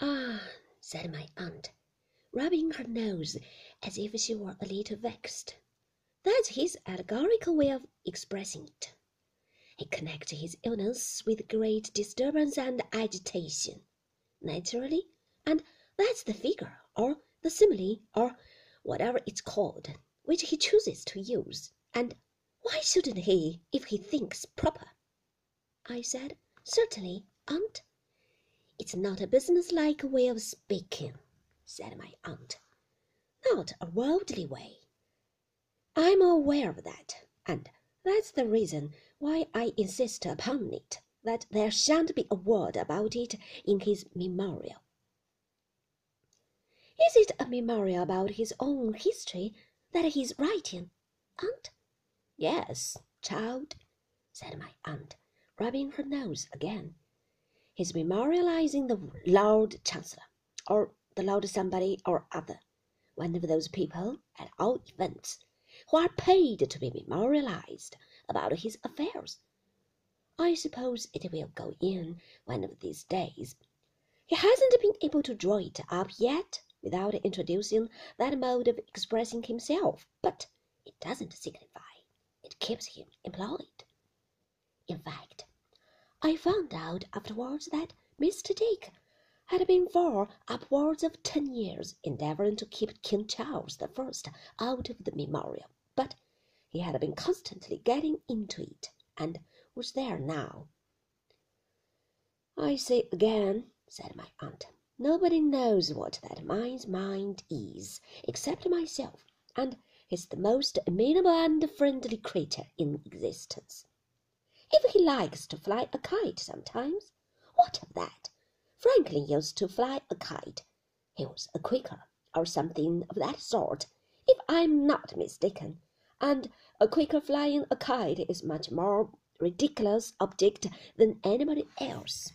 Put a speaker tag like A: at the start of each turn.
A: Ah, said my aunt, rubbing her nose as if she were a little vexed. That's his allegorical way of expressing it. He connects his illness with great disturbance and agitation, naturally, and that's the figure, or the simile, or whatever it's called, which he chooses to use. And why shouldn't he if he thinks proper? I said, Certainly, aunt. It's not a business-like way of speaking, said my aunt. Not a worldly way. I'm aware of that, and that's the reason why I insist upon it that there shan't be a word about it in his memorial. Is it a memorial about his own history that he's writing, aunt? Yes, child, said my aunt, rubbing her nose again. He's memorializing the Lord Chancellor, or the Lord somebody or other, one of those people, at all events, who are paid to be memorialized about his affairs. I suppose it will go in one of these days. He hasn't been able to draw it up yet without introducing that mode of expressing himself, but it doesn't signify. It keeps him employed. In fact, I found out afterwards that Mr. Dick had been for upwards of ten years endeavouring to keep King Charles the First out of the memorial, but he had been constantly getting into it, and was there now. I say again, said my aunt, nobody knows what that man's mind is except myself, and he's the most amenable and friendly creature in existence. If he likes to fly a kite sometimes, what of that? Franklin used to fly a kite. He was a Quaker, or something of that sort, if I'm not mistaken, and a Quaker flying a kite is much more ridiculous object than anybody else.